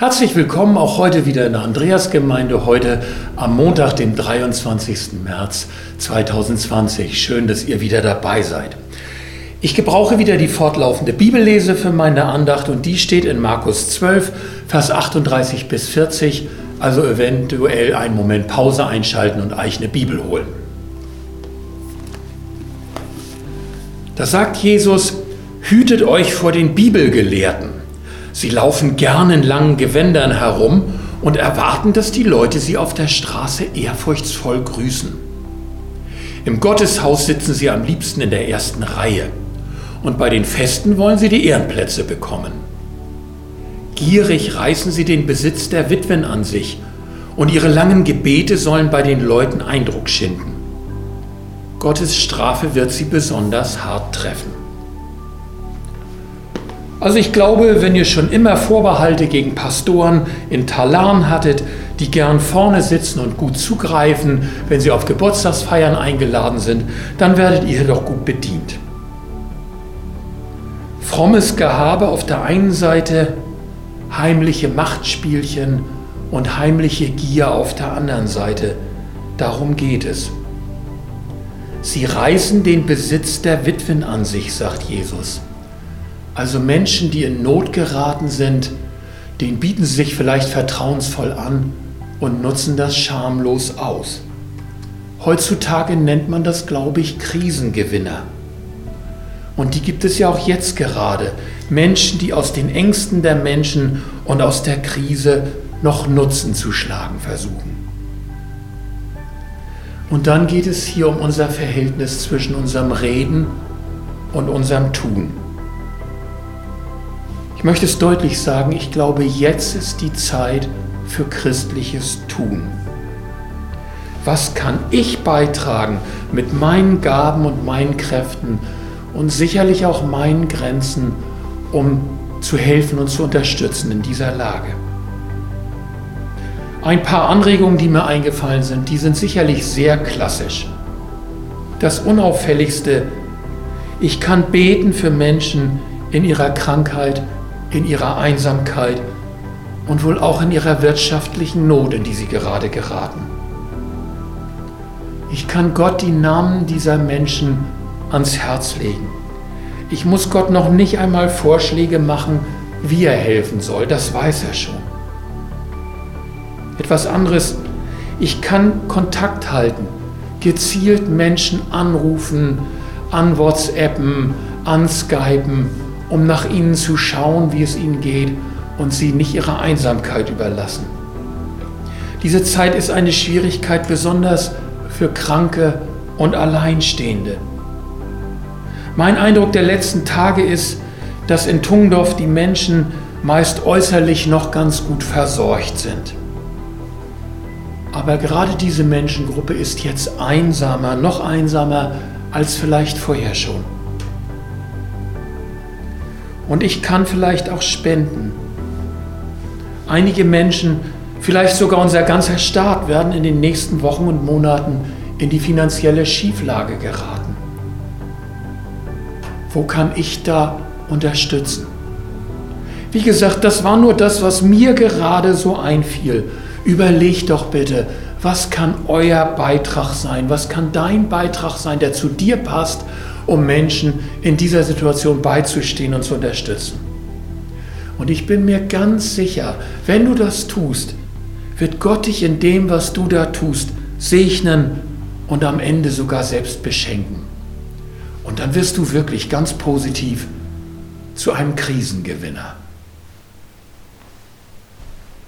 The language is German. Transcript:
Herzlich willkommen auch heute wieder in der Andreasgemeinde, heute am Montag, dem 23. März 2020. Schön, dass ihr wieder dabei seid. Ich gebrauche wieder die fortlaufende Bibellese für meine Andacht und die steht in Markus 12, Vers 38 bis 40, also eventuell einen Moment Pause einschalten und euch eine Bibel holen. Da sagt Jesus, hütet euch vor den Bibelgelehrten. Sie laufen gern in langen Gewändern herum und erwarten, dass die Leute sie auf der Straße ehrfurchtsvoll grüßen. Im Gotteshaus sitzen sie am liebsten in der ersten Reihe und bei den Festen wollen sie die Ehrenplätze bekommen. Gierig reißen sie den Besitz der Witwen an sich und ihre langen Gebete sollen bei den Leuten Eindruck schinden. Gottes Strafe wird sie besonders hart treffen. Also ich glaube, wenn ihr schon immer Vorbehalte gegen Pastoren in Talan hattet, die gern vorne sitzen und gut zugreifen, wenn sie auf Geburtstagsfeiern eingeladen sind, dann werdet ihr doch gut bedient. Frommes Gehabe auf der einen Seite, heimliche Machtspielchen und heimliche Gier auf der anderen Seite. Darum geht es. Sie reißen den Besitz der Witwen an sich, sagt Jesus. Also Menschen, die in Not geraten sind, denen bieten sie sich vielleicht vertrauensvoll an und nutzen das schamlos aus. Heutzutage nennt man das, glaube ich, Krisengewinner. Und die gibt es ja auch jetzt gerade. Menschen, die aus den Ängsten der Menschen und aus der Krise noch Nutzen zu schlagen versuchen. Und dann geht es hier um unser Verhältnis zwischen unserem Reden und unserem Tun. Ich möchte es deutlich sagen, ich glaube, jetzt ist die Zeit für christliches Tun. Was kann ich beitragen mit meinen Gaben und meinen Kräften und sicherlich auch meinen Grenzen, um zu helfen und zu unterstützen in dieser Lage? Ein paar Anregungen, die mir eingefallen sind, die sind sicherlich sehr klassisch. Das Unauffälligste, ich kann beten für Menschen in ihrer Krankheit, in ihrer Einsamkeit und wohl auch in ihrer wirtschaftlichen Not, in die sie gerade geraten. Ich kann Gott die Namen dieser Menschen ans Herz legen. Ich muss Gott noch nicht einmal Vorschläge machen, wie er helfen soll, das weiß er schon. Etwas anderes, ich kann Kontakt halten, gezielt Menschen anrufen, an WhatsAppen, an Skypen um nach ihnen zu schauen, wie es ihnen geht und sie nicht ihrer Einsamkeit überlassen. Diese Zeit ist eine Schwierigkeit besonders für Kranke und Alleinstehende. Mein Eindruck der letzten Tage ist, dass in Tungdorf die Menschen meist äußerlich noch ganz gut versorgt sind. Aber gerade diese Menschengruppe ist jetzt einsamer, noch einsamer als vielleicht vorher schon. Und ich kann vielleicht auch spenden. Einige Menschen, vielleicht sogar unser ganzer Staat, werden in den nächsten Wochen und Monaten in die finanzielle Schieflage geraten. Wo kann ich da unterstützen? Wie gesagt, das war nur das, was mir gerade so einfiel. Überleg doch bitte, was kann euer Beitrag sein? Was kann dein Beitrag sein, der zu dir passt um Menschen in dieser Situation beizustehen und zu unterstützen. Und ich bin mir ganz sicher, wenn du das tust, wird Gott dich in dem, was du da tust, segnen und am Ende sogar selbst beschenken. Und dann wirst du wirklich ganz positiv zu einem Krisengewinner.